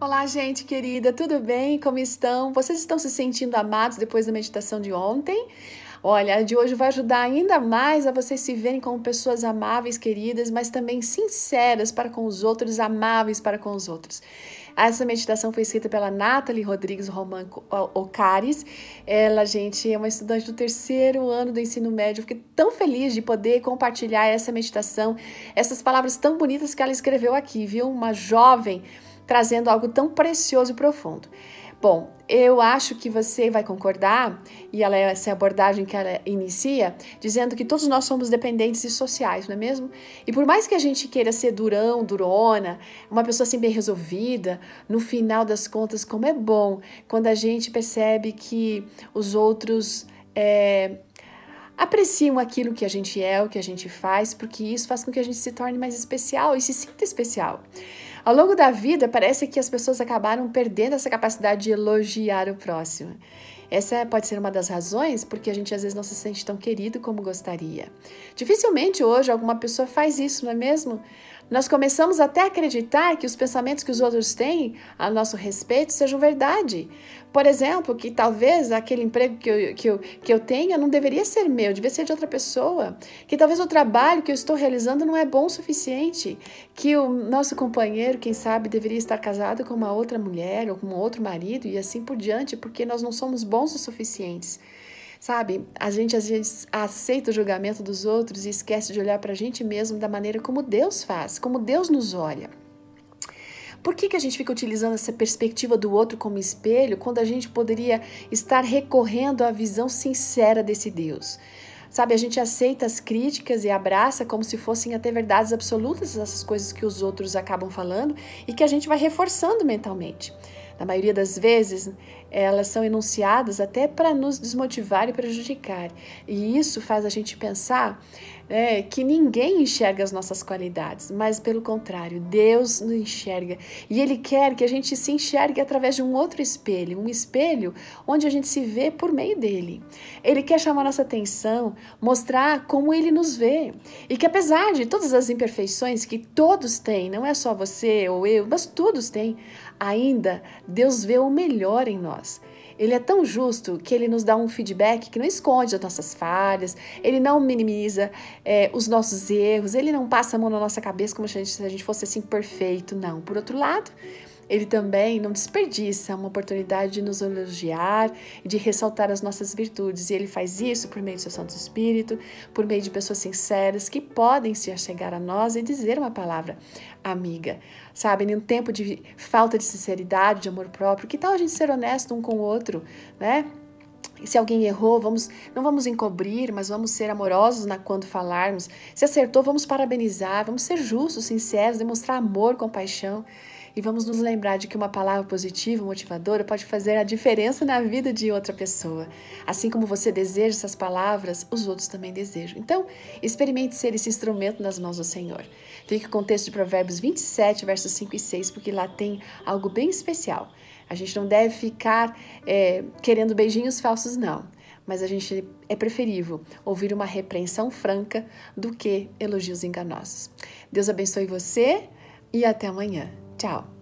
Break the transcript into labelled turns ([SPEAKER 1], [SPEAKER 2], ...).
[SPEAKER 1] Olá, gente querida, tudo bem? Como estão? Vocês estão se sentindo amados depois da meditação de ontem? Olha, a de hoje vai ajudar ainda mais a vocês se verem como pessoas amáveis, queridas, mas também sinceras para com os outros, amáveis para com os outros. Essa meditação foi escrita pela Nathalie Rodrigues Roman Ocares. Ela, gente, é uma estudante do terceiro ano do ensino médio. Fiquei tão feliz de poder compartilhar essa meditação, essas palavras tão bonitas que ela escreveu aqui, viu? Uma jovem trazendo algo tão precioso e profundo. Bom, eu acho que você vai concordar, e ela é essa abordagem que ela inicia, dizendo que todos nós somos dependentes e sociais, não é mesmo? E por mais que a gente queira ser durão, durona, uma pessoa assim bem resolvida, no final das contas, como é bom quando a gente percebe que os outros. É, apreciam aquilo que a gente é, o que a gente faz, porque isso faz com que a gente se torne mais especial e se sinta especial. Ao longo da vida, parece que as pessoas acabaram perdendo essa capacidade de elogiar o próximo. Essa pode ser uma das razões porque a gente às vezes não se sente tão querido como gostaria. Dificilmente hoje alguma pessoa faz isso, não é mesmo? Nós começamos até a acreditar que os pensamentos que os outros têm a nosso respeito sejam verdade. Por exemplo, que talvez aquele emprego que eu, que, eu, que eu tenha não deveria ser meu, devia ser de outra pessoa. Que talvez o trabalho que eu estou realizando não é bom o suficiente. Que o nosso companheiro, quem sabe, deveria estar casado com uma outra mulher ou com um outro marido e assim por diante, porque nós não somos bons o suficientes. Sabe, a gente às vezes aceita o julgamento dos outros e esquece de olhar para a gente mesmo da maneira como Deus faz, como Deus nos olha. Por que, que a gente fica utilizando essa perspectiva do outro como espelho quando a gente poderia estar recorrendo à visão sincera desse Deus? Sabe, a gente aceita as críticas e abraça como se fossem até verdades absolutas essas coisas que os outros acabam falando e que a gente vai reforçando mentalmente. Na maioria das vezes, elas são enunciadas até para nos desmotivar e prejudicar. E isso faz a gente pensar é, que ninguém enxerga as nossas qualidades, mas pelo contrário, Deus nos enxerga. E Ele quer que a gente se enxergue através de um outro espelho, um espelho onde a gente se vê por meio dele. Ele quer chamar nossa atenção, mostrar como Ele nos vê. E que apesar de todas as imperfeições que todos têm, não é só você ou eu, mas todos têm, ainda Deus vê o melhor em nós. Ele é tão justo que ele nos dá um feedback que não esconde as nossas falhas, ele não minimiza é, os nossos erros, ele não passa a mão na nossa cabeça como se a gente, se a gente fosse assim perfeito, não. Por outro lado, ele também não desperdiça uma oportunidade de nos elogiar e de ressaltar as nossas virtudes. E ele faz isso por meio do seu Santo Espírito, por meio de pessoas sinceras que podem se achegar a nós e dizer uma palavra amiga. Sabe, em um tempo de falta de sinceridade, de amor próprio, que tal a gente ser honesto um com o outro, né? E se alguém errou, vamos, não vamos encobrir, mas vamos ser amorosos na quando falarmos. Se acertou, vamos parabenizar, vamos ser justos, sinceros, demonstrar amor, compaixão. E vamos nos lembrar de que uma palavra positiva, motivadora, pode fazer a diferença na vida de outra pessoa. Assim como você deseja essas palavras, os outros também desejam. Então, experimente ser esse instrumento nas mãos do Senhor. Fique com o texto de Provérbios 27, versos 5 e 6, porque lá tem algo bem especial. A gente não deve ficar é, querendo beijinhos falsos, não. Mas a gente é preferível ouvir uma repreensão franca do que elogios enganosos. Deus abençoe você e até amanhã. Chao.